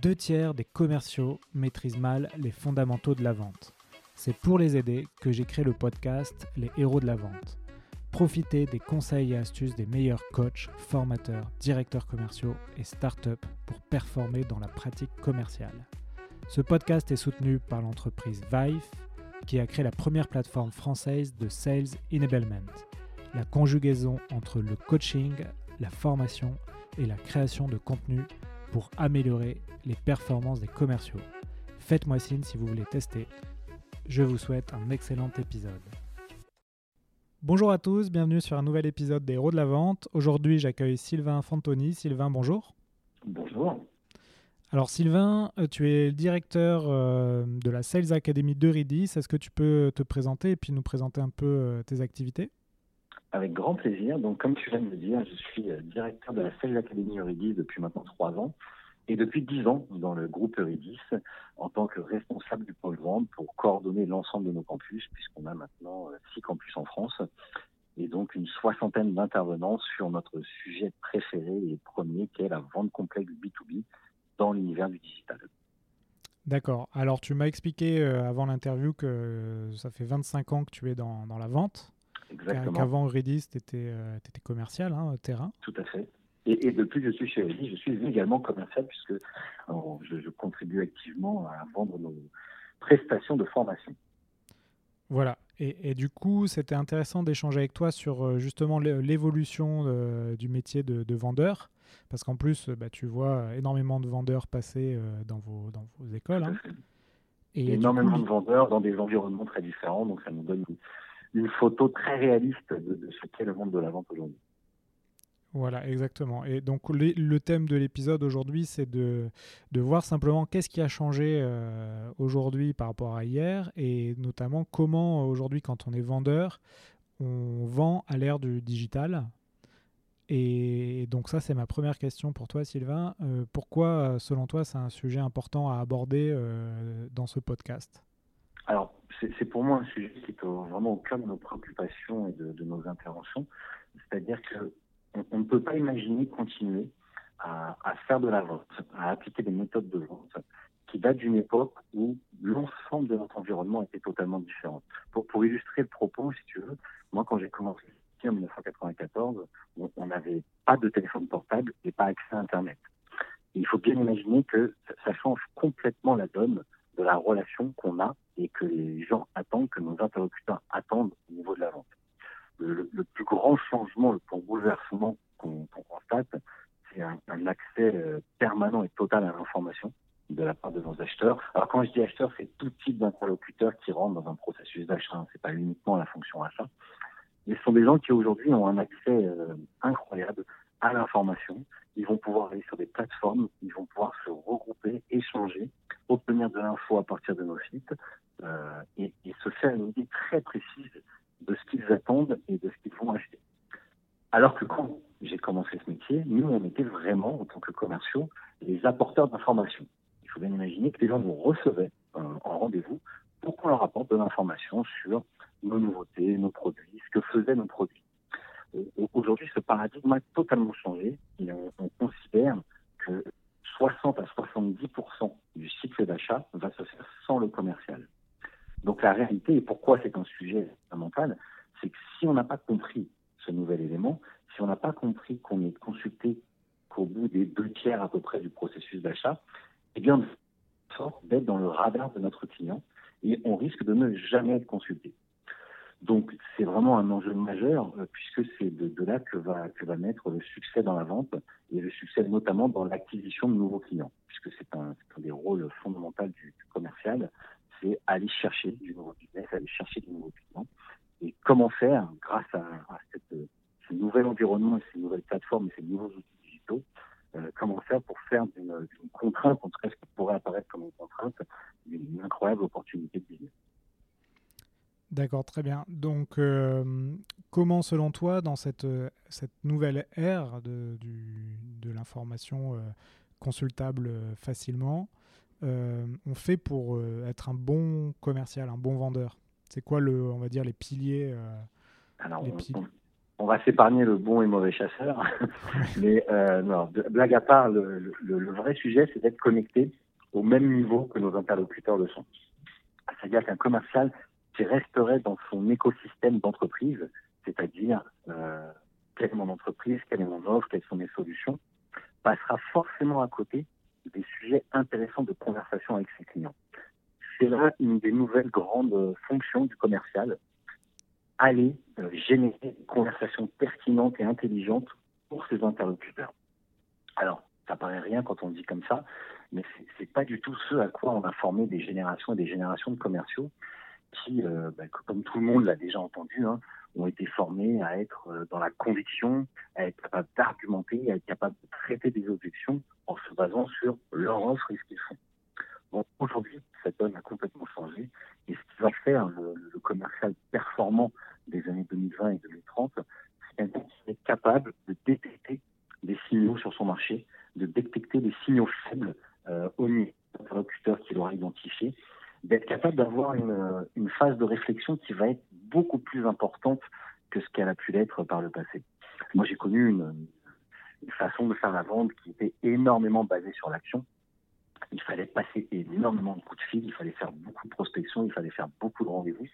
Deux tiers des commerciaux maîtrisent mal les fondamentaux de la vente. C'est pour les aider que j'ai créé le podcast Les héros de la vente. Profitez des conseils et astuces des meilleurs coachs, formateurs, directeurs commerciaux et startups pour performer dans la pratique commerciale. Ce podcast est soutenu par l'entreprise Vive, qui a créé la première plateforme française de Sales Enablement, la conjugaison entre le coaching, la formation et la création de contenu pour améliorer les performances des commerciaux. Faites-moi signe si vous voulez tester. Je vous souhaite un excellent épisode. Bonjour à tous, bienvenue sur un nouvel épisode des Héros de la Vente. Aujourd'hui, j'accueille Sylvain Fantoni. Sylvain, bonjour. Bonjour. Alors Sylvain, euh, tu es le directeur euh, de la Sales Academy de Ridis. Est-ce que tu peux te présenter et puis nous présenter un peu euh, tes activités? Avec grand plaisir. Donc comme tu viens de le dire, je suis directeur de la Sales Academy Euridis depuis maintenant trois ans et depuis dix ans dans le groupe Euridis en tant que responsable du pôle vente pour coordonner l'ensemble de nos campus puisqu'on a maintenant six campus en France et donc une soixantaine d'intervenants sur notre sujet préféré et premier qui est la vente complexe B2B dans l'univers du digital. D'accord. Alors, tu m'as expliqué euh, avant l'interview que ça fait 25 ans que tu es dans la vente. Exactement. Qu'avant Redis, tu étais, étais, commercial, hein, terrain. Tout à fait. Et, depuis que je suis chez Redis, je suis également commercial puisque je, je, contribue activement à vendre nos prestations de formation. Voilà. Et, et du coup, c'était intéressant d'échanger avec toi sur euh, justement l'évolution euh, du métier de, de vendeur. Parce qu'en plus, bah, tu vois énormément de vendeurs passer euh, dans, vos, dans vos écoles. Hein. Et énormément coup, de vendeurs dans des environnements très différents. Donc, ça nous donne une, photo très réaliste de, de ce qu'est le monde de la vente aujourd'hui. Voilà, exactement. Et donc le, le thème de l'épisode aujourd'hui, c'est de, de, voir simplement qu'est-ce qui a changé euh, aujourd'hui par rapport à hier, et notamment comment aujourd'hui, quand on est vendeur, on vend à l'ère du digital. Et donc ça, c'est ma première question pour toi, Sylvain. Euh, pourquoi, selon toi, c'est un sujet important à aborder euh, dans ce podcast? Alors, c'est pour moi un sujet qui est vraiment au cœur de nos préoccupations et de, nos interventions. C'est-à-dire que on ne peut pas imaginer continuer à, faire de la vente, à appliquer des méthodes de vente qui datent d'une époque où l'ensemble de notre environnement était totalement différent. Pour, illustrer le propos, si tu veux, moi quand j'ai commencé en 1994, on n'avait pas de téléphone portable et pas accès à Internet. Et il faut bien imaginer que ça change complètement la donne de la relation qu'on a et que les gens attendent, que nos interlocuteurs attendent au niveau de la vente le, plus grand changement, le plus bouleversement qu'on qu constate, c'est un, un, accès euh, permanent et total à l'information de la part de nos acheteurs. Alors quand je dis acheteurs, c'est tout type d'interlocuteurs qui rentrent dans un processus d'achat. Hein. C'est pas uniquement la fonction achat. Mais ce sont des gens qui aujourd'hui ont un accès euh, incroyable à l'information. Ils vont pouvoir aller sur des plateformes, ils vont pouvoir se regrouper, échanger, obtenir de l'info à partir de nos sites euh, et, se faire une idée très précise de ce qu'ils attendent et de ce qu'ils vont acheter. Alors que quand j'ai commencé ce métier, nous, on était vraiment, en tant que commerciaux, les apporteurs d'informations. Il faut bien imaginer que les gens nous recevaient euh, en rendez-vous pour qu'on leur apporte de l'information sur nos nouveautés, nos produits, ce que faisaient nos produits. Aujourd'hui, ce paradigme a totalement changé on considère que 60 à 70% du cycle d'achat va se faire sans le commercial. Donc la réalité, et pourquoi c'est un sujet fondamental, c'est que si on n'a pas compris ce nouvel élément, si on n'a pas compris qu'on est consulté qu'au bout des deux tiers à peu près du processus d'achat, eh bien, on sort d'être dans le radar de notre client et on risque de ne jamais être consulté. Donc c'est vraiment un enjeu majeur euh, puisque c'est de, de, là que va, que va naître le succès dans la vente et le succès notamment dans l'acquisition de nouveaux clients puisque c'est un, un, des rôles fondamentaux du, du commercial c'est aller chercher du nouveau business, aller chercher du nouveau client. Et comment faire, grâce à, à cette, ce nouvel environnement, ces nouvelles plateformes et ces nouveaux outils digitaux, euh, comment faire pour faire d'une contrainte, en tout cas ce qui pourrait apparaître comme une contrainte, une, une incroyable opportunité de business. D'accord, très bien. Donc, euh, comment, selon toi, dans cette, cette nouvelle ère de, du, de l'information euh, consultable facilement, euh, on fait pour euh, être un bon commercial, un bon vendeur? C'est quoi, le, on va dire, les piliers, euh, Alors, les, piliers? on, on va s'épargner le bon et mauvais chasseur. Mais euh, non, blague à part, le, vrai sujet, c'est d'être connecté au même niveau que nos interlocuteurs le sont. C'est-à-dire qu'un commercial qui resterait dans son écosystème d'entreprise, c'est-à-dire euh, quelle est mon entreprise, quelle est mon offre, quelles sont mes solutions, passera forcément à côté des sujets intéressants de conversation avec ses clients. C'est là une des nouvelles grandes fonctions du commercial, aller euh, générer une conversation pertinente et intelligente pour ses interlocuteurs. Alors, ça paraît rien quand on dit comme ça, mais c'est pas du tout ce à quoi on a formé des générations et des générations de commerciaux qui, euh, bah, comme tout le monde l'a déjà entendu, hein, ont été formés à être euh, dans la conviction, à être capables d'argumenter, à être capables de traiter des objections en se basant sur leur offre et ce qu'ils font. Bon, aujourd'hui, cette donne a complètement changé. Et ce qui va faire le, commercial performant des années 2020 et 2030, c'est quelqu'un qui est capable de détecter des signaux sur son marché, de détecter des signaux faibles euh, au niveau interlocuteur qu'il aura identifié, d'être capable d'avoir une, une phase de réflexion qui va être beaucoup plus importante que ce qu'elle a pu l'être par le passé. Moi, j'ai connu une, une façon de faire la vente qui était énormément basée sur l'action. Il fallait passer énormément de coups de fil, il fallait faire beaucoup de prospection, il fallait faire beaucoup de rendez-vous.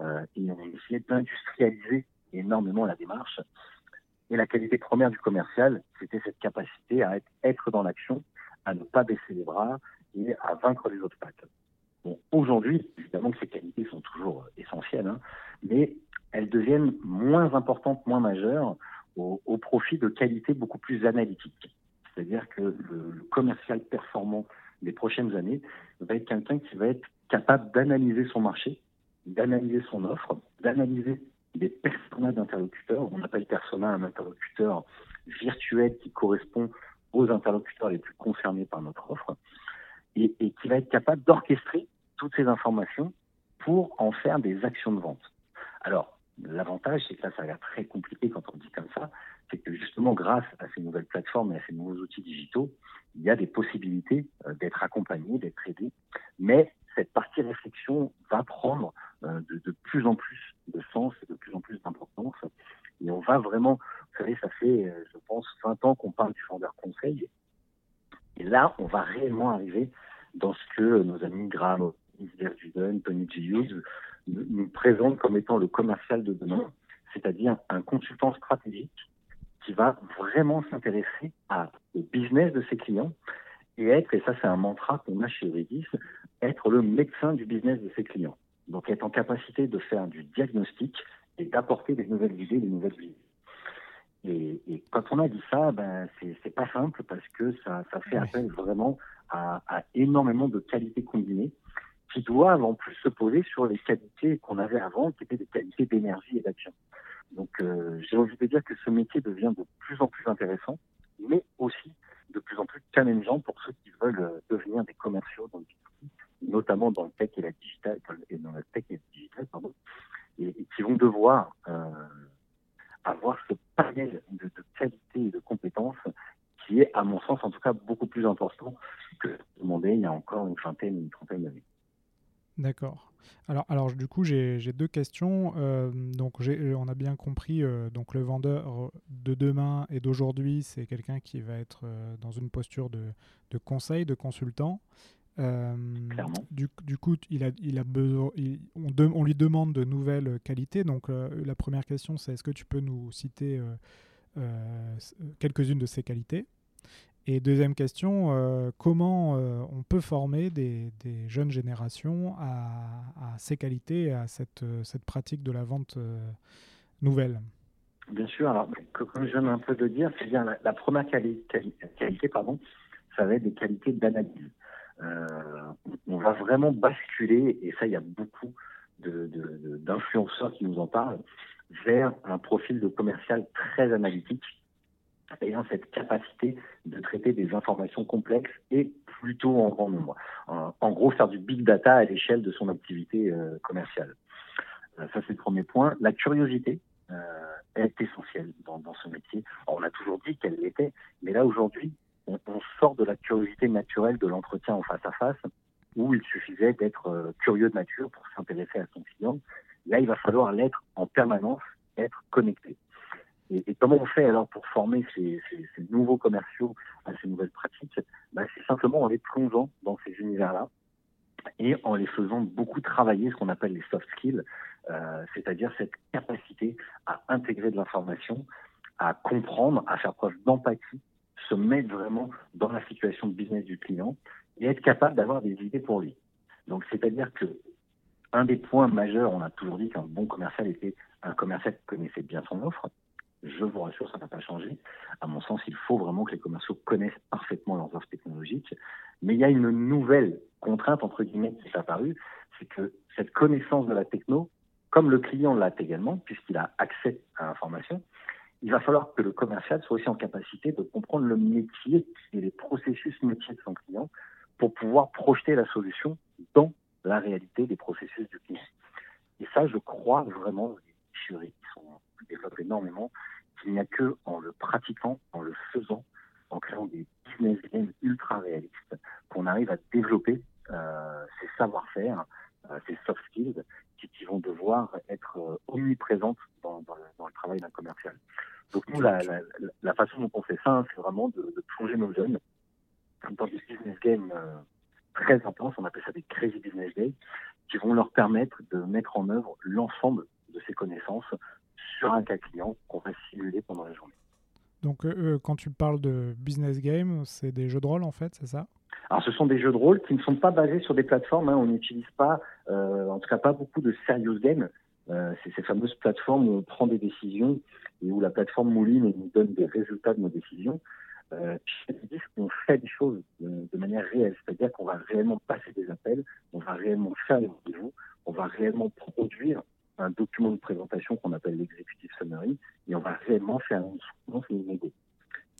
Euh, et on essayait d'industrialiser énormément la démarche. Et la qualité première du commercial, c'était cette capacité à être, dans l'action, à ne pas baisser les bras et à vaincre les obstacles. Bon, aujourd'hui, évidemment que ces qualités sont toujours essentielles, hein, mais elles deviennent moins importantes, moins majeures au, profit de qualités beaucoup plus analytiques. C'est-à-dire que le, le, commercial performant des prochaines années va être quelqu'un qui va être capable d'analyser son marché, d'analyser son offre, d'analyser des personas d'interlocuteurs. On appelle persona un interlocuteur virtuel qui correspond aux interlocuteurs les plus concernés par notre offre et, qui va être capable d'orchestrer toutes ces informations pour en faire des actions de vente. Alors, l'avantage, c'est que là, ça a l'air très compliqué quand on dit comme ça, c'est que justement, grâce à ces nouvelles plateformes et à ces nouveaux outils digitaux, il y a des possibilités euh, d'être accompagné, d'être aidé, mais cette partie réflexion va prendre euh, de, de, plus en plus de sens et de plus en plus d'importance. Et on va vraiment, vous savez, ça fait, euh, je pense, 20 ans qu'on parle du vendeur conseil. Et là, on va réellement arriver dans ce que nos amis Graham Verduden, Tony G. Hughes nous présentent comme étant le commercial de demain, c'est-à-dire un consultant stratégique qui va vraiment s'intéresser au business de ses clients et être, et ça c'est un mantra qu'on a chez Redis, être le médecin du business de ses clients. Donc être en capacité de faire du diagnostic et d'apporter des nouvelles idées, des nouvelles idées. Et, et, quand on a dit ça, ben c'est pas simple parce que ça, ça fait appel vraiment à, à, énormément de qualités combinées qui doivent en plus se poser sur les qualités qu'on avait avant, qui étaient des qualités d'énergie et d'action. Donc euh, j'ai envie de dire que ce métier devient de plus en plus intéressant, mais aussi de plus en plus challengeant pour ceux qui veulent euh, devenir des commerciaux dans le notamment dans le tech et la digital, et dans la tech et la digital, pardon, et, et qui vont devoir euh, avoir ce panel de, qualité et de compétences qui est, à mon sens, en tout cas, beaucoup plus important que demandé il y a encore une vingtaine, une trentaine d'années. D'accord. Alors, alors, du coup, j'ai deux questions. Euh, donc, on a bien compris, euh, donc le vendeur de demain et d'aujourd'hui, c'est quelqu'un qui va être euh, dans une posture de, de conseil, de consultant. Euh, du, du, coup, il a, il a besoin, il, on, de, on, lui demande de nouvelles qualités. Donc, euh, la première question, c'est est-ce que tu peux nous citer euh, quelques-unes de ces qualités? Et deuxième question, comment on peut former des, des jeunes générations à, à, ces qualités à cette, cette pratique de la vente nouvelle? Bien sûr. Alors, comme je viens un peu de dire, c'est bien la, la première quali qualité, pardon, ça va être des qualités d'analyse on va vraiment basculer, et ça, il y a beaucoup d'influenceurs qui nous en parlent, vers un profil de commercial très analytique, ayant cette capacité de traiter des informations complexes et plutôt en grand nombre. En, gros, faire du big data à l'échelle de son activité euh, commerciale. Euh, ça, c'est le premier point. La curiosité euh, est essentielle dans, ce métier. On a toujours dit qu'elle l'était, mais là, aujourd'hui, on, sort de la curiosité naturelle de l'entretien en face à face, où il suffisait d'être euh, curieux de nature pour s'intéresser à son client. Là, il va falloir l'être en permanence, être connecté. Et, comment on fait alors pour former ces, nouveaux commerciaux à ces nouvelles pratiques? Bah, C'est simplement en les plongeant dans ces univers-là et en les faisant beaucoup travailler ce qu'on appelle les soft skills, euh, c'est-à-dire cette capacité à intégrer de l'information, à comprendre, à faire preuve d'empathie, se mettre vraiment dans la situation de business du client et être capable d'avoir des idées pour lui. Donc, c'est-à-dire que un des points majeurs, on a toujours dit qu'un bon commercial était un commercial qui connaissait bien son offre. Je vous rassure, ça n'a pas changé. À mon sens, il faut vraiment que les commerciaux connaissent parfaitement leurs offres technologiques. Mais il y a une nouvelle contrainte, entre guillemets, qui est apparue, c'est que cette connaissance de la techno, comme le client l'a également, puisqu'il a accès à l'information, il va falloir que le commercial soit aussi en capacité de comprendre le métier et les processus métiers de son client pour pouvoir projeter la solution dans la réalité des processus du client. Et ça, je crois vraiment, les chéris qui sont développent énormément, qu'il n'y a que en le pratiquant, en le faisant, en créant des business games ultra réalistes, qu'on arrive à développer euh, ces savoir-faire, euh, ces soft skills qui, vont devoir être euh, omniprésentes dans, le, travail d'un commercial. Donc nous, la, façon dont on fait ça, c'est vraiment de, de, plonger nos jeunes dans des business games euh, très intenses, on appelle ça des crazy business games, qui vont leur permettre de mettre en œuvre l'ensemble de ces connaissances sur un cas client qu'on va simuler pendant la journée. Donc, euh, euh, quand tu parles de business game, c'est des jeux de rôle en fait, c'est ça? Alors, ce sont des jeux de rôle qui ne sont pas basés sur des plateformes. Hein. On n'utilise pas, euh, en tout cas, pas beaucoup de serious games. c'est ces fameuses plateformes où on prend des décisions et où la plateforme mouline et nous donne des résultats de nos décisions. Euh, qu'on fait des choses de manière réelle, c'est-à-dire qu'on va réellement passer des appels, on va réellement faire des rendez-vous, on va réellement produire un document de présentation qu'on appelle l'executive summary et on va réellement faire une soutenance et une.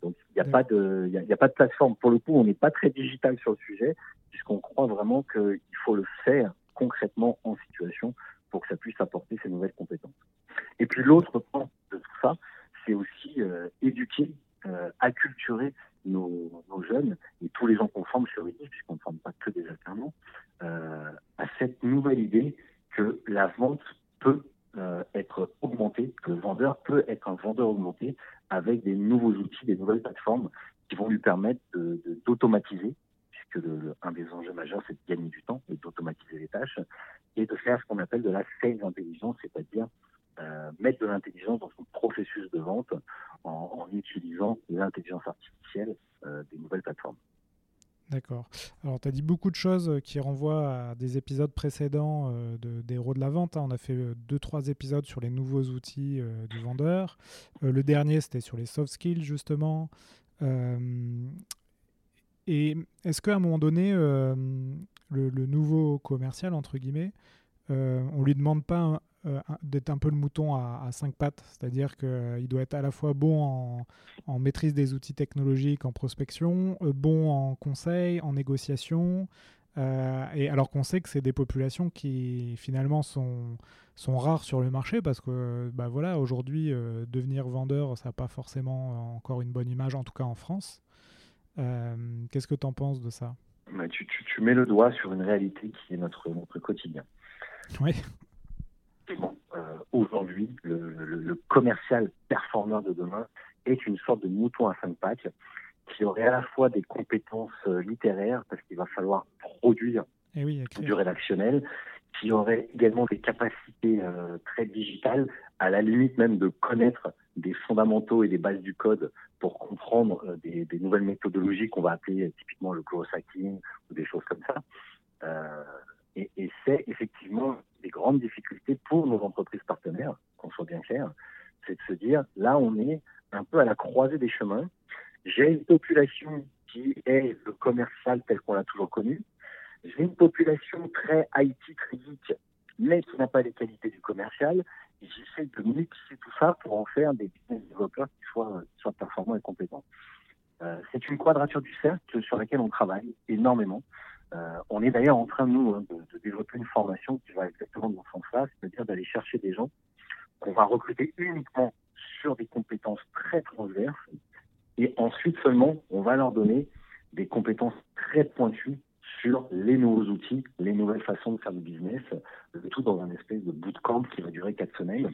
Donc il n'y a pas de y a, pas de plateforme. Pour le coup, on n'est pas très digital sur le sujet puisqu'on croit vraiment qu'il faut le faire concrètement en situation pour que ça puisse apporter ces nouvelles compétences. Et puis l'autre point de tout ça, c'est aussi euh, éduquer, euh, acculturer nos, jeunes et tous les gens qu'on forme sur EDIF, puisqu'on ne forme pas que des alternants, euh, à cette nouvelle idée que la vente peut euh, être augmenté, le vendeur peut être un vendeur augmenté avec des nouveaux outils, des nouvelles plateformes qui vont lui permettre d'automatiser, de, puisque le, un des enjeux majeurs, c'est de gagner du temps et d'automatiser les tâches, et de faire ce qu'on appelle de la sales intelligence, c'est-à-dire euh, mettre de l'intelligence dans son processus de vente en, en utilisant l'intelligence artificielle euh, des nouvelles plateformes. D'accord. Alors, tu as dit beaucoup de choses euh, qui renvoient à des épisodes précédents euh, de, des héros de la vente. Hein. On a fait euh, deux, trois épisodes sur les nouveaux outils du vendeur. le dernier, c'était sur les soft skills, justement. et est-ce qu'à un moment donné, le, le, nouveau commercial, entre guillemets, on lui demande pas euh, d'être un peu le mouton à, cinq pattes, c'est-à-dire qu'il euh, doit être à la fois bon en, maîtrise des outils technologiques, en prospection, euh, bon en conseil, en négociation, et alors qu'on sait que c'est des populations qui finalement sont, sont rares sur le marché parce que bah voilà, aujourd'hui, devenir vendeur, ça n'a pas forcément encore une bonne image, en tout cas en France. Qu'est-ce que tu en penses de ça? Bah, tu, mets le doigt sur une réalité qui est notre, notre quotidien. Oui. Euh, aujourd'hui, le, le, commercial performeur de demain est une sorte de mouton à cinq pattes qui aurait à la fois des compétences euh, littéraires, parce qu'il va falloir produire eh oui, du rédactionnel, qui aurait également des capacités euh, très digitales, à la limite même de connaître des fondamentaux et des bases du code pour comprendre euh, des, des, nouvelles méthodologies qu'on va appeler typiquement le growth hacking ou des choses comme ça. Et, c'est effectivement des grandes difficultés pour nos entreprises partenaires, qu'on soit bien clair, c'est de se dire, là, on est un peu à la croisée des chemins. J'ai une population qui est le commercial tel qu'on l'a toujours connu. J'ai une population très IT, très mais qui n'a pas les qualités du commercial. J'essaie de mixer tout ça pour en faire des business développeurs qui soient, qui soient performants et compétents. Euh, c'est une quadrature du cercle sur laquelle on travaille énormément. Euh, on est d'ailleurs en train, nous, hein, de, de, développer une formation qui va exactement dans ce sens-là, c'est-à-dire d'aller chercher des gens qu'on va recruter uniquement sur des compétences très transverses et ensuite seulement, on va leur donner des compétences très pointues sur les nouveaux outils, les nouvelles façons de faire du business, le tout dans un espèce de bootcamp qui va durer quatre semaines.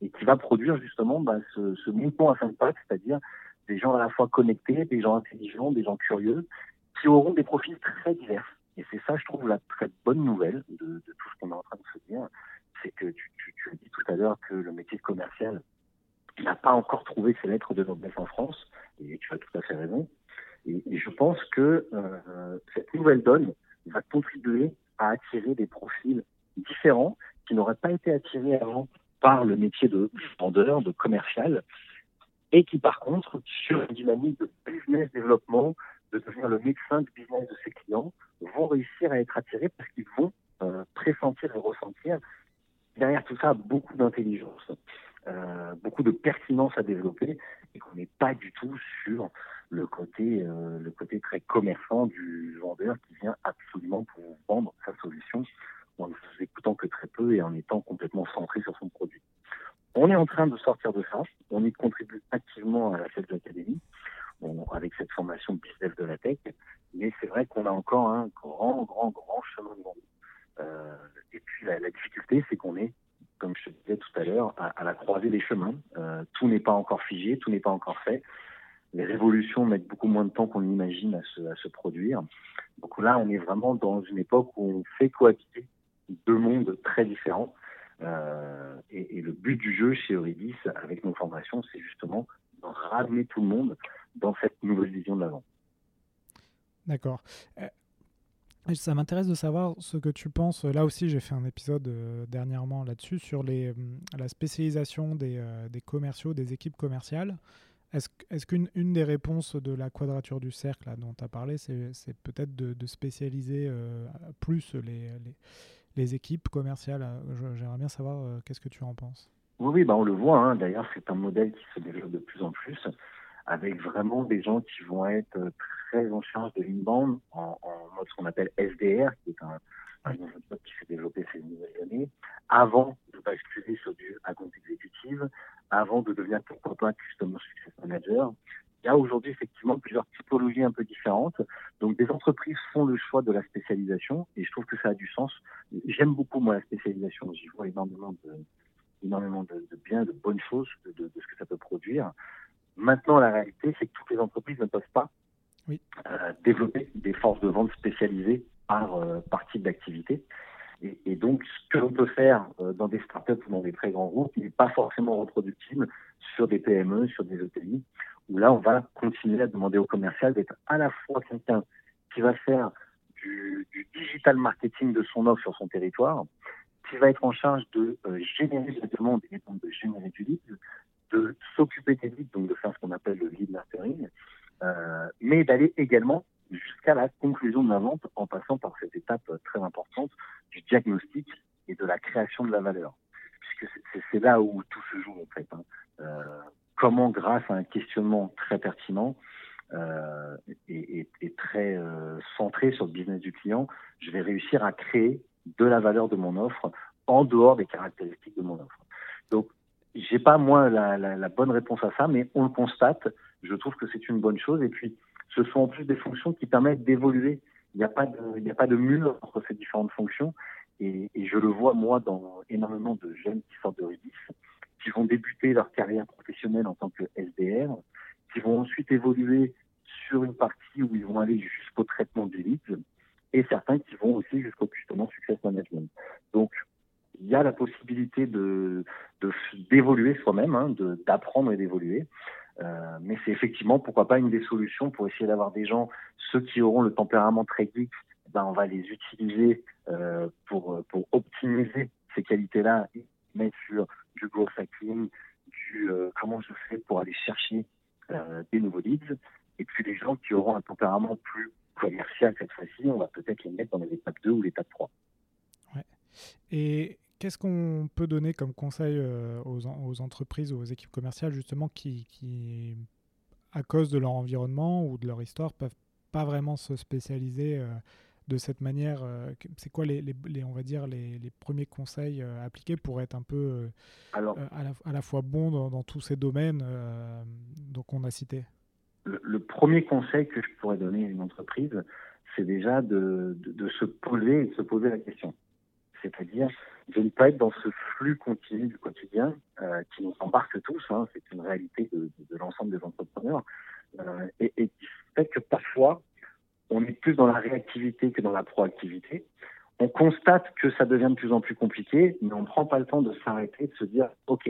et qui va produire justement bah, ce, ce mouton à cinq pattes, c'est-à-dire des gens à la fois connectés, des gens intelligents, des gens curieux, qui auront des profils très divers. Et c'est ça, je trouve, la très bonne nouvelle de, tout ce qu'on est en train de se dire, c'est que tu, as dit tout à l'heure que le métier commercial n'a pas encore trouvé ses lettres de noblesse en France, et tu as tout à fait raison. Et, et je pense que euh, cette nouvelle donne va contribuer à attirer des profils différents qui n'auraient pas été attirés avant par le métier de vendeur, de commercial, et qui par contre, sur une dynamique de business développement, de devenir le médecin du business de ses clients, vont réussir à être attirés parce qu'ils vont euh, pressentir et ressentir derrière tout ça beaucoup d'intelligence, euh, beaucoup de pertinence à développer et qu'on n'est pas du tout sur le côté, euh, le côté très commerçant du vendeur qui vient absolument pour vendre sa solution en ne vous écoutant que très peu et en étant complètement centré sur son produit. On est en train de sortir de ça. On y contribue activement à la Sales Academy avec cette formation business de la tech. Mais c'est vrai qu'on a encore un grand, grand, grand chemin devant nous. Euh, et puis la, difficulté, c'est qu'on est, comme je te disais tout à l'heure, à, la croisée des chemins. Euh, tout n'est pas encore figé, tout n'est pas encore fait. Les révolutions mettent beaucoup moins de temps qu'on imagine à se, produire. Donc là, on est vraiment dans une époque où on fait cohabiter deux mondes très différents. Euh, et, le but du jeu chez Eurydice, avec nos formations, c'est justement de ramener tout le monde dans cette nouvelle vision de l'avant. D'accord. Euh, ça m'intéresse de savoir ce que tu penses. Là aussi, j'ai fait un épisode euh, dernièrement là-dessus sur les, euh, la spécialisation des, euh, des, commerciaux, des équipes commerciales. Est-ce est qu'une une des réponses de la quadrature du cercle là, dont tu as parlé, c'est peut-être de, de, spécialiser plus les, les, les, équipes commerciales? J'aimerais bien savoir qu'est-ce que tu en penses? Oui, oui bah on le voit. Hein. D'ailleurs, c'est un modèle qui se développe de plus en plus avec vraiment des gens qui vont être très en charge de l'inbound en, en mode ce qu'on appelle SDR, qui est un, un qui s'est développé ces nouvelles années, avant de basculer sur du account exécutive, avant de devenir pourquoi pas Customer Success Manager. Il y a aujourd'hui effectivement plusieurs typologies un peu différentes. Donc des entreprises font le choix de la spécialisation et je trouve que ça a du sens. J'aime beaucoup moi la spécialisation. J'y vois énormément de énormément de, de bien, de bonnes choses, de, de, de ce que ça peut produire. Maintenant, la réalité, c'est que toutes les entreprises ne peuvent pas oui. euh, développer des forces de vente spécialisées par, euh, par type d'activité. Et, et, donc, ce que l'on peut faire euh, dans des startups ou dans des très grands groupes n'est pas forcément reproductible sur des PME, sur des ETI, où là, on va continuer à demander au commercial d'être à la fois quelqu'un qui va faire du, du, digital marketing de son offre sur son territoire, qui va être en charge de euh, générer de la demande et donc de générer du lead, de s'occuper des leads, donc de faire ce qu'on appelle le lead nurturing, euh, mais d'aller également jusqu'à la conclusion de la vente en passant par cette étape très importante du diagnostic et de la création de la valeur. Puisque c'est là où tout se joue en fait. Hein. Euh, comment, grâce à un questionnement très pertinent euh, et, et, très centré sur le business du client, je vais réussir à créer de la valeur de mon offre en dehors des caractéristiques de mon offre. Donc, j'ai pas moi la, la, la, bonne réponse à ça, mais on le constate. Je trouve que c'est une bonne chose. Et puis, ce sont en plus des fonctions qui permettent d'évoluer. Il n'y a pas de, il n'y a pas de mur entre ces différentes fonctions. Et, et, je le vois moi dans énormément de jeunes qui sortent de Rudis, qui vont débuter leur carrière professionnelle en tant que SDR, qui vont ensuite évoluer sur une partie où ils vont aller jusqu'au traitement des leads, et certains qui vont aussi jusqu'au justement success management. Donc il y a la possibilité de d'évoluer soi-même, hein, d'apprendre et d'évoluer. Euh, mais c'est effectivement, pourquoi pas, une des solutions pour essayer d'avoir des gens, ceux qui auront le tempérament très geek, ben on va les utiliser euh, pour, pour optimiser ces qualités-là, mettre sur du growth hacking, du euh, comment je fais pour aller chercher euh, des nouveaux leads. Et puis les gens qui auront un tempérament plus commercial cette fois-ci, on va peut-être les mettre dans l'étape 2 ou l'étape 3. Et Qu'est-ce qu'on peut donner comme conseil euh, aux, aux, entreprises ou aux équipes commerciales justement qui, qui, à cause de leur environnement ou de leur histoire, peuvent pas vraiment se spécialiser euh, de cette manière euh, C'est quoi les, les, les, on va dire les, les premiers conseils appliqués pour être un peu Alors, à, la, à, la, fois bon dans, dans tous ces domaines euh, donc on a cité? Le, le, premier conseil que je pourrais donner à une entreprise, c'est déjà de, de, de se poser de se poser la question c'est-à-dire de ne pas être dans ce flux continu du quotidien euh, qui nous embarque tous, hein, c'est une réalité de, l'ensemble des entrepreneurs, euh, et, et, qui fait que parfois on est plus dans la réactivité que dans la proactivité. On constate que ça devient de plus en plus compliqué, mais on ne prend pas le temps de s'arrêter, de se dire, OK,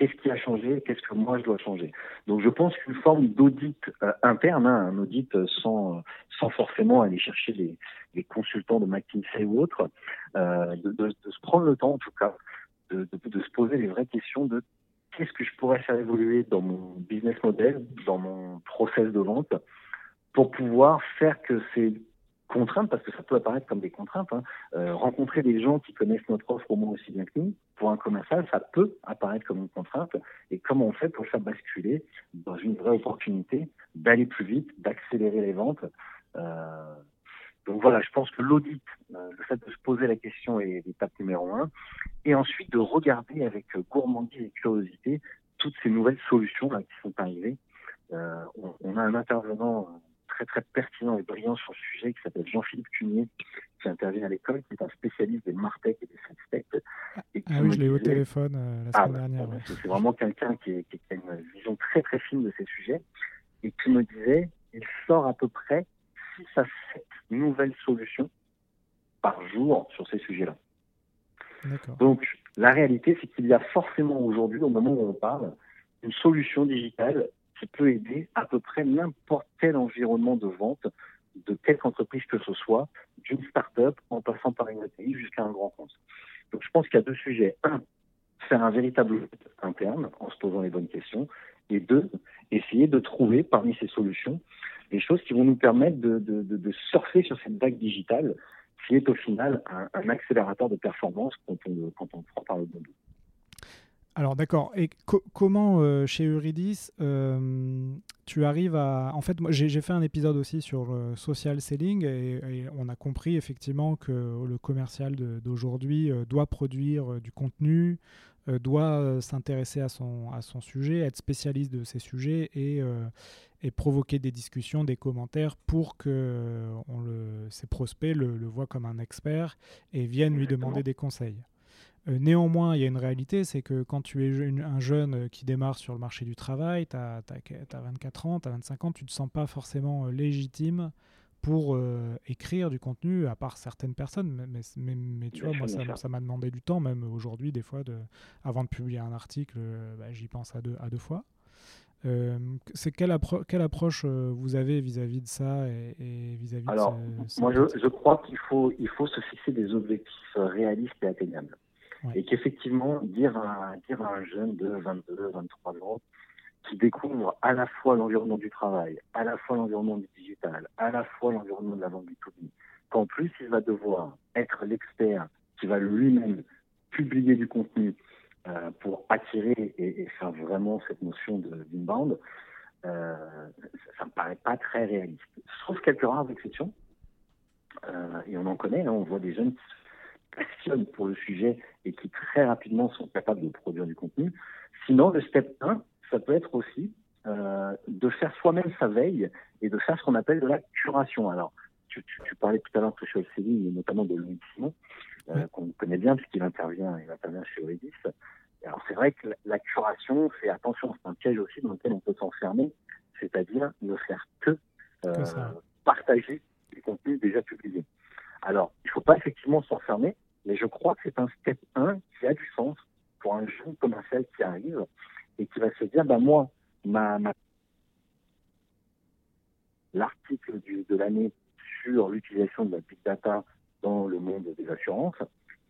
qu'est-ce qui a changé, qu'est-ce que moi je dois changer. Donc je pense qu'une forme d'audit euh, interne, hein, un audit sans, sans forcément aller chercher les, consultants de McKinsey ou autres, euh, de, se prendre le temps en tout cas, de, de, se poser les vraies questions de qu'est-ce que je pourrais faire évoluer dans mon business model, dans mon process de vente, pour pouvoir faire que ces contraintes, parce que ça peut apparaître comme des contraintes, hein, euh, rencontrer des gens qui connaissent notre offre au moins aussi bien que nous, pour un commercial, ça peut apparaître comme une contrainte. Et comment on fait pour le faire basculer dans une vraie opportunité d'aller plus vite, d'accélérer les ventes euh, donc voilà, je pense que l'audit, euh, le fait de se poser la question est l'étape numéro un, et ensuite de regarder avec gourmandise et curiosité toutes ces nouvelles solutions là, qui sont arrivées. Euh, on, on, a un intervenant très très pertinent et brillant sur le sujet qui s'appelle Jean-Philippe Cunier, qui intervient à l'école, qui est un spécialiste des Martech et des Fintech. Ah oui, je l'ai eu au téléphone euh, la semaine ah, dernière. C'est vraiment quelqu'un qui, qui, a une vision très très fine de ces sujets et qui me disait, il sort à peu près 6 à 7 nouvelles solutions par jour sur ces sujets-là. Donc la réalité, c'est qu'il y a forcément aujourd'hui, au moment où on parle, une solution digitale qui peut aider à peu près n'importe quel environnement de vente de quelque entreprise que ce soit, d'une start-up en passant par une API jusqu'à un grand compte. Donc je pense qu'il y a deux sujets. Un, faire un véritable interne en se posant les bonnes questions. Et deux, essayer de trouver parmi ces solutions des choses qui vont nous permettre de, de, surfer sur cette vague digitale qui est au final un, accélérateur de performance quand on, quand prend par le bon bout. Alors d'accord. Et comment euh, chez Eurydice euh, tu arrives à... En fait, moi j'ai fait un épisode aussi sur le social selling et, on a compris effectivement que le commercial d'aujourd'hui euh, doit produire du contenu, doit s'intéresser à son, à son sujet, être spécialiste de ces sujets et, et provoquer des discussions, des commentaires pour que on le, ses prospects le, le voient comme un expert et viennent lui demander des conseils. Euh, néanmoins, il y a une réalité, c'est que quand tu es un jeune euh, qui démarre sur le marché du travail, tu as, 24 ans, tu as 25 ans, tu ne te sens pas forcément euh, légitime pour écrire du contenu, à part certaines personnes. Mais, mais, tu vois, moi, ça m'a demandé du temps, même aujourd'hui, des fois, de, avant de publier un article, bah, j'y pense à deux, à deux fois. c'est quelle, quelle, approche vous avez vis-à-vis de ça et vis-à-vis Alors, moi, je, je, crois qu'il faut, il faut se fixer des objectifs réalistes et atteignables. Et qu'effectivement, dire à, dire un jeune de 22, 23 ans, qui découvre à la fois l'environnement du travail, à la fois l'environnement du digital, à la fois l'environnement de la vente B2B, qu'en plus il va devoir être l'expert qui va lui-même publier du contenu euh, pour attirer et, faire vraiment cette notion d'inbound, euh, ça me paraît pas très réaliste. Sauf quelques rares exceptions, euh, et on en connaît, hein, on voit des jeunes qui passionnent pour le sujet et qui très rapidement sont capables de produire du contenu. Sinon, le step 1, ça peut être aussi euh, de faire soi-même sa veille et de faire ce qu'on appelle de la curation. Alors, tu, tu, tu parlais tout à l'heure de Social Selling et notamment de Louis Simon, euh, qu'on connaît bien puisqu'il intervient, il intervient chez Oedis. Alors, c'est vrai que la, curation, c'est attention, c'est un piège aussi dans lequel on peut s'enfermer, c'est-à-dire ne faire que, euh, partager du contenu déjà publié. Alors, il ne faut pas effectivement s'enfermer, mais je crois que c'est un step 1 qui a du sens pour un jeune commercial qui arrive et qui va se dire, bah moi, ma, l'article de l'année sur l'utilisation de la big data dans le monde des assurances.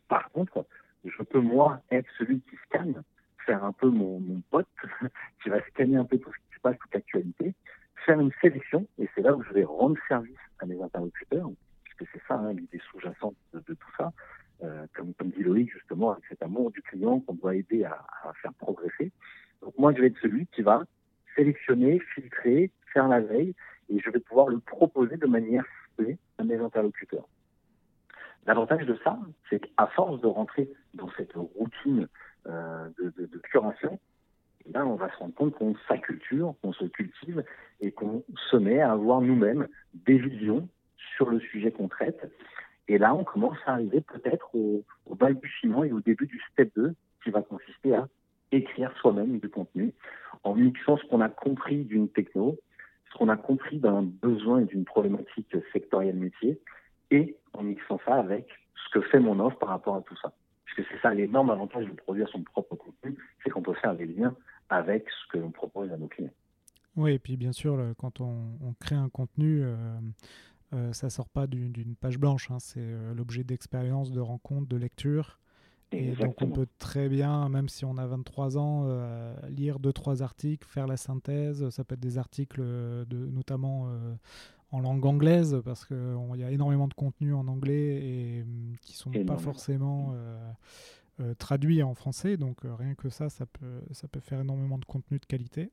Par contre, je peux moi être celui qui scanne, faire un peu mon, mon pote, qui va scanner un peu tout ce qui se passe, toute l'actualité, faire une sélection, et c'est là où je vais rendre service à mes interlocuteurs, c'est ça hein, l'idée sous-jacente de, tout ça. Euh, comme, dit Loïc, justement, avec cet amour du client qu'on doit aider à, faire progresser. Donc moi, je vais être celui qui va sélectionner, filtrer, faire la veille, et je vais pouvoir le proposer de manière ciblée à mes interlocuteurs. L'avantage de ça, c'est qu'à force de rentrer dans cette routine euh, de, de, curation, eh ben, on va se rendre compte qu'on s'acculture, qu'on se cultive et qu'on se met à avoir nous-mêmes des visions sur le sujet qu'on traite. Et là, on commence à arriver peut-être au, balbutiement et au début du step 2, qui va consister à écrire soi-même du contenu en mixant ce qu'on a compris d'une techno, ce qu'on a compris d'un besoin et d'une problématique sectorielle métier, et en mixant ça avec ce que fait mon offre par rapport à tout ça. Parce que c'est ça l'énorme avantage de produire son propre contenu, c'est qu'on peut faire des liens avec ce que l'on propose à nos clients. Oui, et puis bien sûr, quand on, crée un contenu, euh, euh, ça sort pas d'une page blanche. Hein. c'est euh, l'objet d'expérience, de rencontre, de lecture. Et donc on peut très bien, même si on a 23 ans, euh, lire deux trois articles, faire la synthèse. Ça peut être des articles de, notamment en langue anglaise parce qu'il y a énormément de contenu en anglais et mm, qui sont pas forcément traduits en français. Donc rien que ça, ça peut, ça peut faire énormément de contenu de qualité.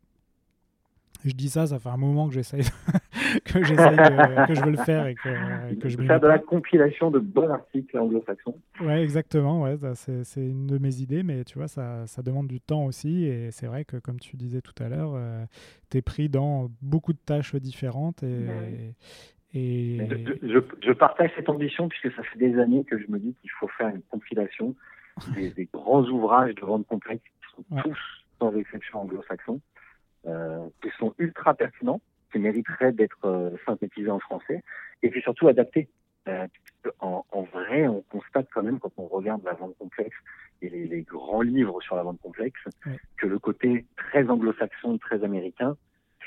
Je dis ça, ça fait un moment que j'essaye, que, que je veux le faire et que, que je Faire de la compilation de bons articles anglo-saxons. Ouais, exactement. Ouais, c'est une de mes idées, mais tu vois, ça, ça demande du temps aussi. Et c'est vrai que, comme tu disais tout à l'heure, euh, tu es pris dans beaucoup de tâches différentes. Et, et... Je, je, partage cette ambition puisque ça fait des années que je me dis qu'il faut faire une compilation des, grands ouvrages de vente complexe qui sont tous, sans exception, anglo-saxons. Euh, qui sont ultra pertinents, qui mériteraient d'être euh, synthétisés en français, et puis surtout adaptés. Euh, en, en, vrai, on constate quand même, quand on regarde la vente complexe et les, les grands livres sur la vente complexe, que le côté très anglo-saxon, très américain,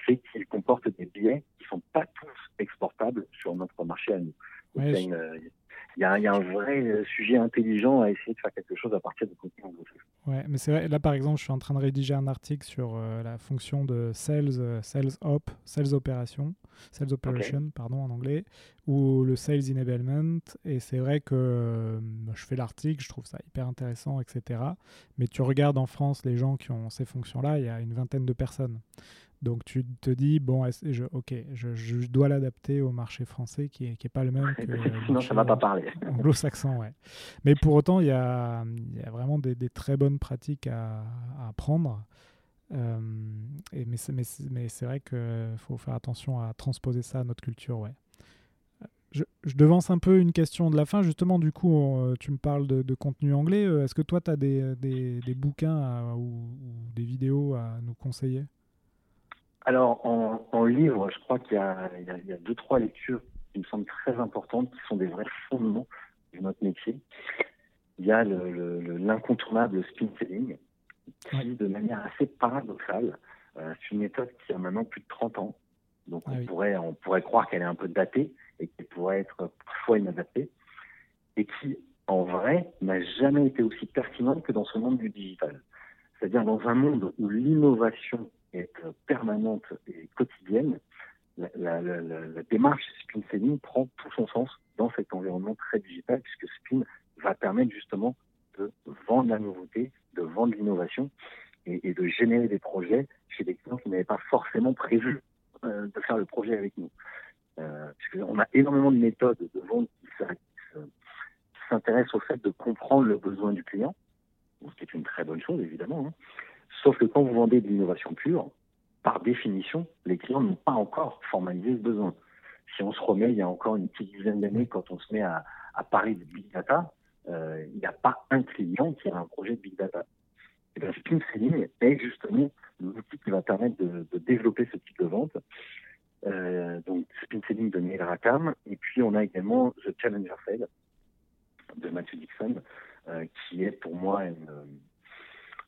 fait qu'il comporte des biais qui sont pas tous exportables sur notre marché à nous. une, il y, a, un vrai euh, sujet intelligent à essayer de faire quelque chose à partir de contenu anglo-saxon. Ouais, mais c'est vrai, là par exemple, je suis en train de rédiger un article sur euh, la fonction de sales, euh, sales op, sales operation, sales operation, pardon, en anglais, ou le sales enablement. Et c'est vrai que je fais l'article, je trouve ça hyper intéressant, etc. Mais tu regardes en France les gens qui ont ces fonctions-là, il y a une vingtaine de personnes. Donc tu te dis, bon, je, ok, je, je dois l'adapter au marché français qui n'est qui est pas le même que Sinon, ça va pas parler. Anglo-saxon, ouais. Mais pour autant, il y a, y a, vraiment des, des, très bonnes pratiques à, à apprendre. Euh, et mais c'est mais, vrai qu'il faut faire attention à transposer ça à notre culture, ouais. Je, je, devance un peu une question de la fin. Justement, du coup, tu me parles de, de contenu anglais. Est-ce que toi, tu as des, des, des bouquins ou, ou, des vidéos à nous conseiller? Alors, en, en, livre, je crois qu'il y, y, y, a deux, trois lectures qui me semblent très importantes, qui sont des vrais fondements de notre métier. Il y a l'incontournable le, le, spin selling, qui, de manière assez paradoxale, euh, c'est une méthode qui a maintenant plus de 30 ans. Donc, ah on, pourrait, on pourrait croire qu'elle est un peu datée et qu'elle pourrait être parfois inadaptée. Et qui, en vrai, n'a jamais été aussi pertinente que dans ce monde du digital. C'est-à-dire dans un monde où l'innovation est permanente et quotidienne, la, démarche Spin Selling prend tout son sens dans cet environnement très digital, puisque Spin va permettre justement de vendre la nouveauté, de vendre l'innovation et, et, de générer des projets chez des clients qui n'avaient pas forcément prévu euh, de faire le projet avec nous. Euh, puisqu'on a énormément de méthodes de vente qui s'intéressent au fait de comprendre le besoin du client, ce qui est une très bonne chose évidemment, hein, Sauf que quand vous vendez de l'innovation pure, par définition, les clients n'ont pas encore formalisé ce besoin. Si on se remet il y a encore une petite dizaine d'années, quand on se met à, à parler de big data, euh, il n'y a pas un client qui a un projet de big data. Et bien, Spin Selling est justement l'outil qui va permettre de, de, développer ce type de vente. Euh, donc, Spin Selling de Neil Rackham. Et puis, on a également The Challenger Sale de Matthew Dixon, euh, qui est pour moi une,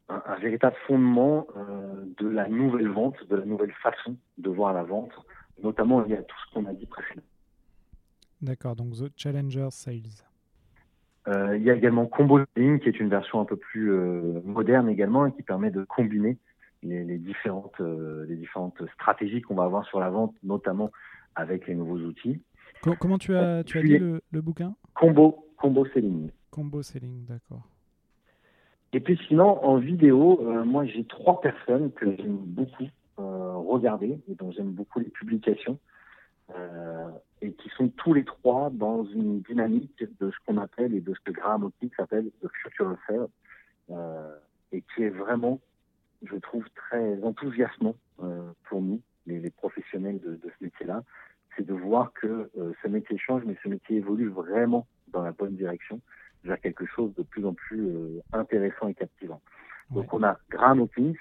un, véritable fondement euh, de la nouvelle vente, de la nouvelle façon de voir la vente, notamment y a tout ce qu'on a dit précédemment. D'accord, donc The Challenger Sales. Euh, il y a également Combo Selling, qui est une version un peu plus euh, moderne également, et qui permet de combiner les, les différentes, euh, les différentes stratégies qu'on va avoir sur la vente, notamment avec les nouveaux outils. comment tu as, tu as dit le, le bouquin? Combo, Combo Selling. Combo Selling, d'accord. Et puis sinon, en vidéo, euh, moi j'ai trois personnes que j'aime beaucoup euh, regarder et dont j'aime beaucoup les publications euh, et qui sont tous les trois dans une dynamique de ce qu'on appelle et de ce que Graham Oakley appelle le future affair euh, et qui est vraiment, je trouve, très enthousiasmant euh, pour nous, les, les professionnels de, de ce métier-là, c'est de voir que ce métier change, mais ce métier évolue vraiment dans la bonne direction, vers quelque chose de plus en plus euh, intéressant et captivant. Donc on a Graham Hawkins,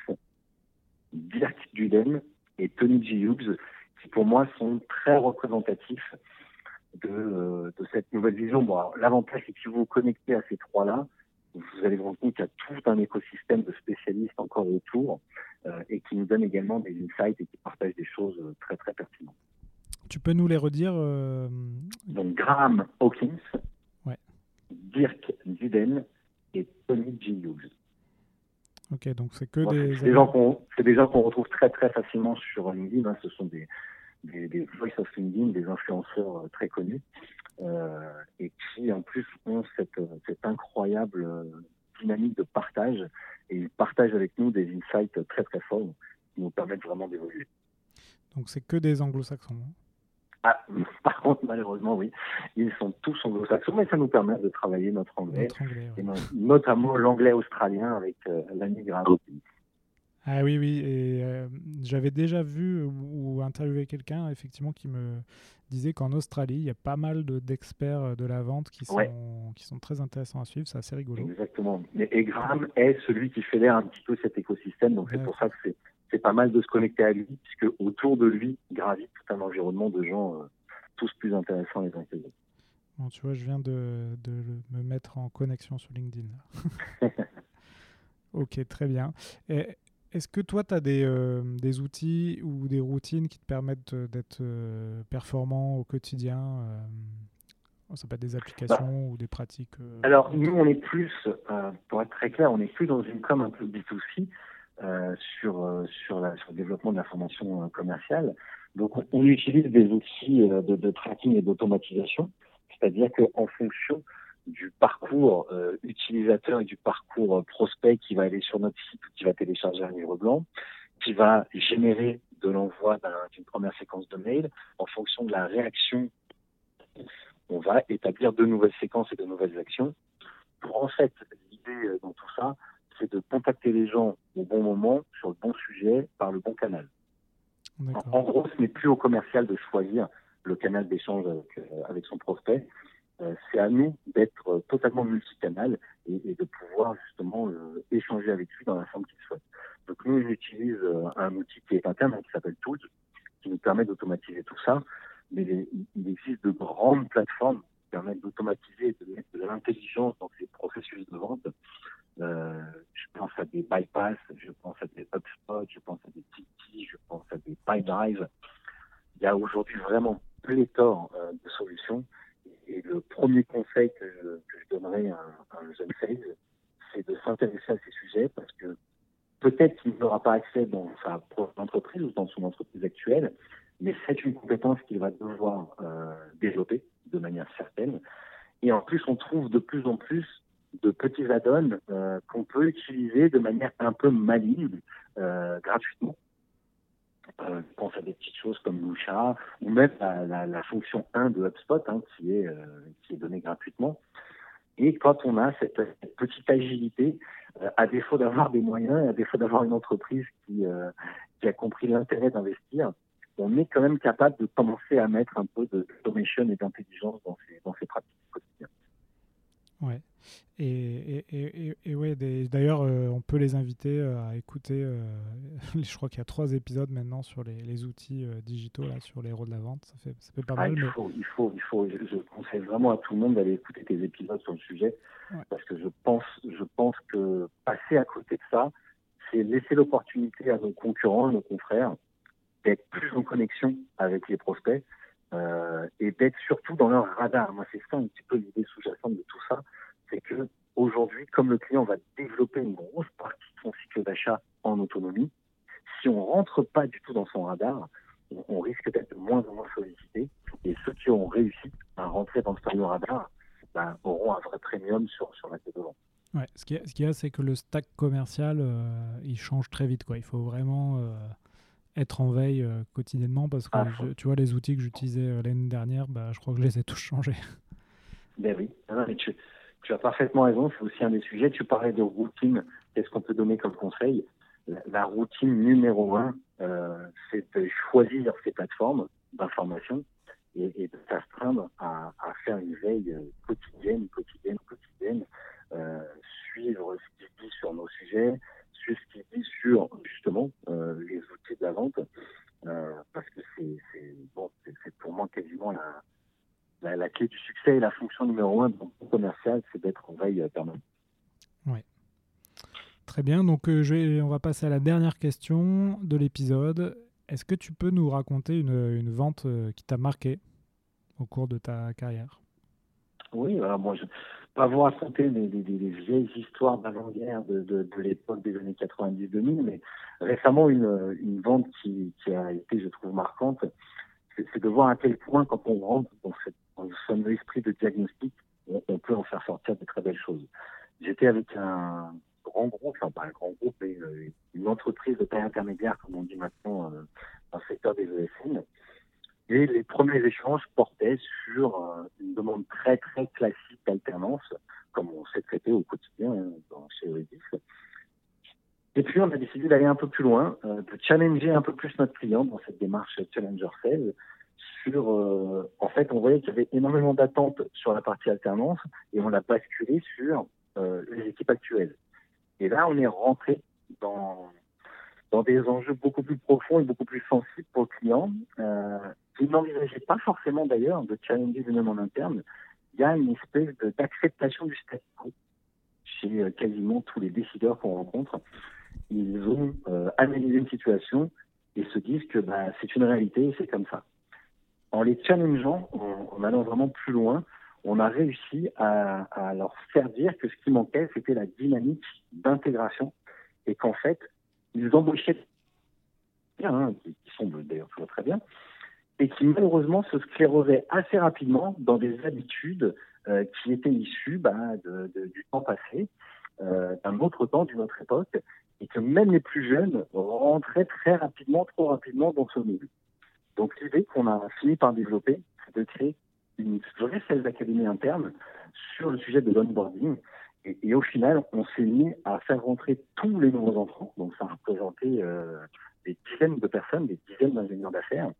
Dirk Duden et Tony G. Hughes, qui pour moi sont très représentatifs de, euh, de cette nouvelle vision. Bon, l'avantage, c'est que si vous vous connectez à ces trois-là, vous allez vous rendre compte qu'il y a tout un écosystème de spécialistes encore autour euh, et qui nous donnent également des insights et qui partagent des choses très très pertinentes. Tu peux nous les redire euh... Donc Graham Hawkins. Dirk Duden et Tony G. Hughes. Ok, donc c'est que des... C'est des gens qu'on retrouve très très facilement sur LinkedIn. Hein. Ce sont des, des, des, voice of LinkedIn, des influenceurs euh, très connus, euh, et qui en plus ont cette, cette incroyable euh, dynamique de partage, et ils partagent avec nous des insights très très forts qui nous permettent vraiment d'évoluer. Donc c'est que des anglo-saxons hein. Ah, par contre, malheureusement, oui, ils sont tous anglo-saxons, mais ça nous permet de travailler notre anglais, et notamment l'anglais australien avec euh, l'ami ah oui, oui. Et euh, j'avais déjà vu ou, interviewé quelqu'un, effectivement, qui me disait qu'en Australie, il y a pas mal d'experts de, la vente qui sont, qui sont très intéressants à suivre. C'est assez rigolo. Exactement. Et, Graham est celui qui fédère un petit peu cet écosystème. Donc, c'est pour ça que c'est pas mal de se connecter à lui, puisque autour de lui gravite tout un environnement de gens euh, tous plus intéressants les uns que les autres. Bon, tu vois, je viens de, de me mettre en connexion sur LinkedIn. ok, très bien. Et est-ce que toi, tu as des, euh, des, outils ou des routines qui te permettent d'être euh, performant au quotidien euh, Ça peut être des applications bah, ou des pratiques Alors, nous, on est plus, pour être très clair, on est plus dans une com un peu B2C sur, sur, la, sur le développement de l'information commerciale. Donc, on, utilise des outils de, tracking et d'automatisation, c'est-à-dire qu'en fonction du parcours euh, utilisateur et du parcours euh, prospect qui va aller sur notre site qui va télécharger un livre blanc, qui va générer de l'envoi d'une première séquence de mail. En fonction de la réaction, on va établir de nouvelles séquences et de nouvelles actions. Pour en fait, l'idée euh, dans tout ça, c'est de contacter les gens au bon moment, sur le bon sujet, par le bon canal. En, gros, ce n'est plus au commercial de choisir le canal d'échange avec, avec son prospect, euh, c'est à nous d'être totalement multicanal et, et, de pouvoir justement euh, échanger avec lui dans la forme qu'il souhaite. Donc nous, on utilise euh, un outil qui est interne, qui s'appelle Tools, qui nous permet d'automatiser tout ça. Mais il, existe de grandes plateformes qui permettent d'automatiser et de mettre de l'intelligence dans ces processus de vente. Euh, je pense à des bypass, je pense à des HubSpot, je pense à des Tiki, je pense à des PyDrive. Il y a aujourd'hui vraiment pléthore euh, de solutions et le premier conseil que je, donnerais à, un jeune sales, c'est de s'intéresser à ces sujets parce que peut-être qu'il n'aura pas accès dans sa propre entreprise ou dans son entreprise actuelle, mais c'est une compétence qu'il va devoir euh, développer de manière certaine. Et en plus, on trouve de plus en plus de petits add-ons euh, qu'on peut utiliser de manière un peu maligne, euh, gratuitement, euh, je pense à des petites choses comme Lucha ou même la, la, fonction 1 de HubSpot hein, qui, est, euh, qui est donnée gratuitement. Et quand on a cette, petite agilité, euh, à défaut d'avoir des moyens, à défaut d'avoir une entreprise qui, qui a compris l'intérêt d'investir, on est quand même capable de commencer à mettre un peu d'automation et d'intelligence dans ces, dans ces pratiques quotidiennes. Ouais. Et, et, et, ouais, d'ailleurs, euh, on peut les inviter euh, à écouter. Euh, je crois qu'il y a trois épisodes maintenant sur les, les outils digitaux, là, sur les héros de la vente. Ça fait, ça fait pas ah, mal. Il, faut, il, faut, il faut, je, conseille vraiment à tout le monde d'aller écouter tes épisodes sur le sujet. Parce que je pense, je pense que passer à côté de ça, c'est laisser l'opportunité à nos concurrents, nos confrères, d'être plus en connexion avec les prospects et d'être surtout dans leur radar. Moi, c'est ça un petit peu l'idée sous-jacente de tout ça c'est que le client va développer une grosse partie de son cycle d'achat en autonomie, si on rentre pas du tout dans son radar, on, risque d'être de moins en moins sollicité. Et ceux qui ont réussi à rentrer dans ce fameux radar ben, auront un vrai premium sur, sur la tête de vente. Ouais, ce qu'il y a, c'est que le stack commercial, euh, il change très vite. Quoi. Il faut vraiment euh, être en veille euh, quotidiennement parce que, ah, tu vois, les outils que j'utilisais l'année dernière, bah, je crois que je les ai tous changés. Ben oui, non, mais tu, tu as parfaitement raison, c'est aussi un des sujets. Tu parlais de routine, qu'est-ce qu'on peut donner comme conseil? La, routine numéro un, euh, c'est de choisir ces plateformes d'information et, de s'astreindre à, faire une veille quotidienne, quotidienne, quotidienne, euh, suivre ce qui dit sur nos sujets, suivre ce qui dit sur justement euh, les outils de la vente, parce que c'est bon, pour moi quasiment la, fonction numéro un de mon commercial, c'est d'être en veille permanente. Oui. Très bien, donc je vais, on va passer à la dernière question de l'épisode. Est-ce que tu peux nous raconter une, une vente qui t'a marqué au cours de ta carrière? Oui, alors moi, je pas vous raconter des, vieilles histoires d'avant-guerre de, de, de l'époque des années 90-2000, mais récemment, une, une vente qui, qui, a été, je trouve, marquante, c'est de voir à quel point, quand on rentre dans, cette, dans ce fameux esprit de diagnostic, on, peut en faire sortir de très belles choses. J'étais avec un grand groupe, enfin pas un grand groupe, mais une, entreprise de taille intermédiaire, comme on dit maintenant, euh, dans le secteur des ESN, et les premiers échanges portaient sur euh, une demande très très classique d'alternance, comme on s'est traité au quotidien hein, chez Euridis. Et puis on a décidé d'aller un peu plus loin, euh, de challenger un peu plus notre client dans cette démarche Challenger Sales. Euh, en fait, on voyait qu'il y avait énormément d'attentes sur la partie alternance et on l'a basculé sur les équipes actuelles. Et là, on est rentré dans des enjeux beaucoup plus profonds et beaucoup plus sensibles pour le client. Euh, qui n'envisageait pas forcément d'ailleurs de challenger lui-même en interne, il y a une espèce d'acceptation du statu quo chez euh, quasiment tous les décideurs qu'on rencontre. Ils ont euh, analysé une situation et se disent que bah, c'est une réalité et c'est comme ça. En les challengeant, en, en, allant vraiment plus loin, on a réussi à, leur faire dire que ce qui manquait, c'était la dynamique d'intégration et qu'en fait, ils embauchaient hein, qui, sont d'ailleurs très bien, et qui malheureusement se sclérosaient assez rapidement dans des habitudes euh, qui étaient issues bah, du temps passé, euh, d'un autre temps, d'une autre époque, et que même les plus jeunes rentraient très rapidement, trop rapidement dans ce milieu. Donc l'idée qu'on a fini par développer, c'est de créer une vraie sales académie interne sur le sujet de l'onboarding. Et, au final, on s'est mis à faire rentrer tous les nouveaux entrants. Donc ça a représenté euh, des dizaines de personnes, des dizaines d'ingénieurs d'affaires,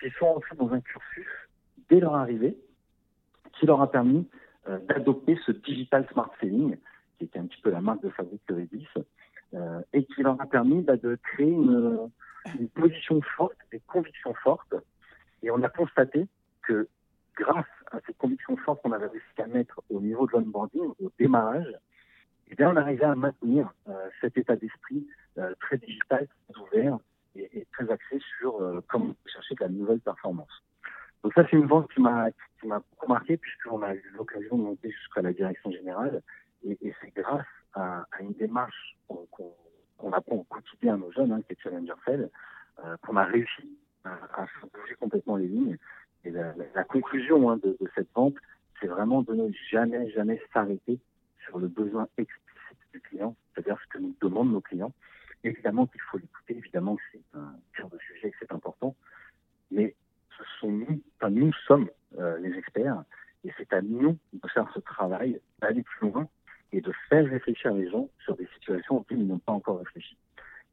qui sont entrés dans un cursus dès leur arrivée, qui leur a permis euh, d'adopter ce digital smart selling, qui était un petit peu la marque de fabrique de Redis, euh, et qui leur a permis bah, de créer une, une, position forte, des convictions fortes. Et on a constaté que grâce à ces convictions fortes qu'on avait réussi à mettre au niveau de l'onboarding, au démarrage, eh bien, on arrivait à maintenir euh, cet état d'esprit euh, très digital, très ouvert, et, très axé sur euh, comment chercher de la nouvelle performance. Donc ça, c'est une vente qui m'a qui m'a beaucoup marqué puisqu'on a eu l'occasion de monter jusqu'à la direction générale et, et c'est grâce à, à, une démarche qu'on qu apprend au quotidien à nos jeunes, hein, qui est Challenger Fell, euh, qu'on a réussi à, à faire bouger complètement les lignes. Et la, la, conclusion hein, de, de, cette vente, c'est vraiment de ne jamais, jamais s'arrêter sur le besoin explicite du client, c'est-à-dire ce que nous demandent nos clients, Évidemment qu'il faut l'écouter, évidemment que c'est un genre de sujet que c'est important, mais ce sont nous, enfin nous sommes euh, les experts, et c'est à nous de faire ce travail, d'aller plus loin et de faire réfléchir les gens sur des situations auxquelles ils n'ont pas encore réfléchi.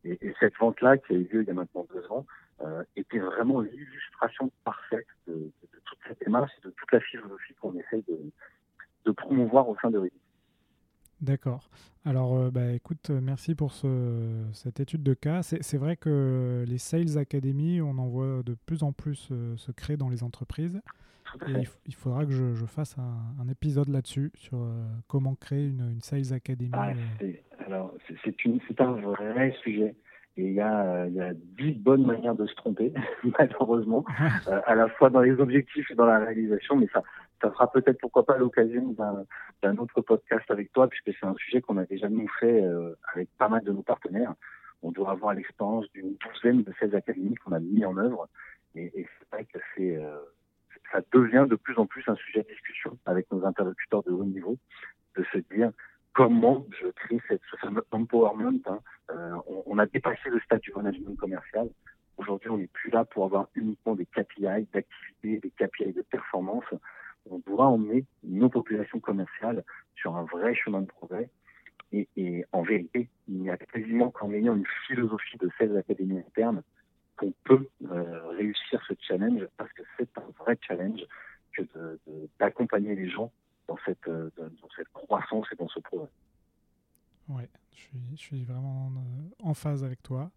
Et, et cette vente-là, qui a eu lieu il y a maintenant deux ans, euh, était vraiment l'illustration parfaite de, toute cette démarche et de toute la philosophie qu'on essaie de, promouvoir au sein de Rudy. D'accord. Alors, euh, bah, écoute, merci pour ce, cette étude de cas. C'est vrai que les Sales Academy, on en voit de plus en plus euh, se créer dans les entreprises. Et il, il, faudra que je, je fasse un, un épisode là-dessus, sur euh, comment créer une, une Sales Academy. Ah, alors, c'est un vrai sujet. Et il y a, il y a dix bonnes manières de se tromper, malheureusement, euh, à la fois dans les objectifs et dans la réalisation, mais ça, ça sera peut-être pourquoi pas l'occasion d'un autre podcast avec toi, puisque c'est un sujet qu'on a déjà nous fait euh, avec pas mal de nos partenaires. On doit avoir l'expérience d'une douzaine de ces académies qu'on a mis en œuvre, et, et c'est vrai que c'est euh, ça devient de plus en plus un sujet de discussion avec nos interlocuteurs de haut niveau, de se dire comment je crée cette, ce fameux empowerment. Hein. Euh, on, a dépassé le stade du management commercial. Aujourd'hui, on n'est plus là pour avoir uniquement des KPI d'activité, des KPI de performance. On doit emmener nos populations commerciales sur un vrai chemin de progrès. Et, en vérité, il n'y a quasiment qu'en ayant une philosophie de 16 académies internes qu'on peut euh, réussir ce challenge, parce que c'est un vrai challenge d'accompagner les gens dans cette, euh, dans cette croissance et dans ce progrès. Ouais, je suis, je suis vraiment en phase avec toi.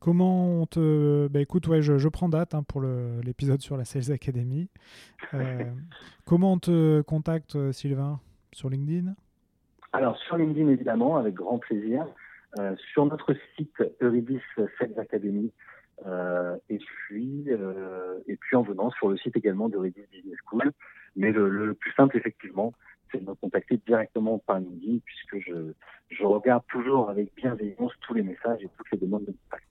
Comment on te. Bah, écoute, ouais, je, prends date hein, pour l'épisode sur la Sales Academy. Euh, comment on te contacte, euh, Sylvain Sur LinkedIn? Alors, sur LinkedIn, évidemment, avec grand plaisir. Euh, sur notre site Euridis Sales Academy. et, puis, et puis en venant sur le site également d'Euridis Business School. Mais le, plus simple, effectivement, c'est de me contacter directement par LinkedIn, puisque je, je regarde toujours avec bienveillance tous les messages et toutes les demandes de contact.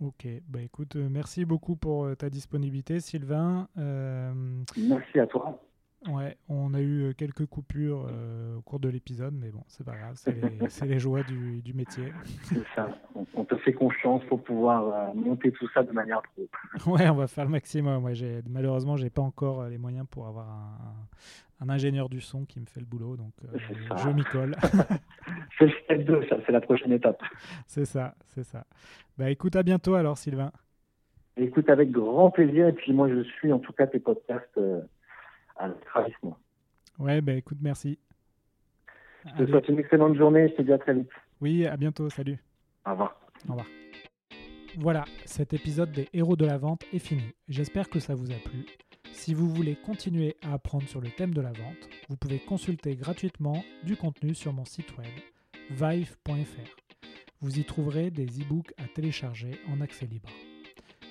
Ok, bah écoute, euh, merci beaucoup pour euh, ta disponibilité, Sylvain. Euh, merci à toi. Ouais, on a eu quelques coupures au cours de l'épisode, mais bon, c'est pas grave, c'est les, joies du, du métier. C'est ça, on, te fait confiance pour pouvoir monter tout ça de manière pro. Ouais, on va faire le maximum. Ouais, malheureusement, j'ai pas encore les moyens pour avoir un, un ingénieur du son qui me fait le boulot, donc euh, je m'y colle. c'est le step 2, ça, c'est la prochaine étape. C'est ça, c'est ça. Bah écoute, à bientôt alors Sylvain. Écoute, avec grand plaisir, et puis moi je suis en tout cas tes podcasts à ravissement. Ouais, bah écoute, merci. Je te souhaite une excellente journée, je te dis à très vite. Oui, à bientôt, salut. Au revoir. Au revoir. Voilà, cet épisode des héros de la vente est fini. J'espère que ça vous a plu. Si vous voulez continuer à apprendre sur le thème de la vente, vous pouvez consulter gratuitement du contenu sur mon site web vive.fr. Vous y trouverez des e-books à télécharger en accès libre.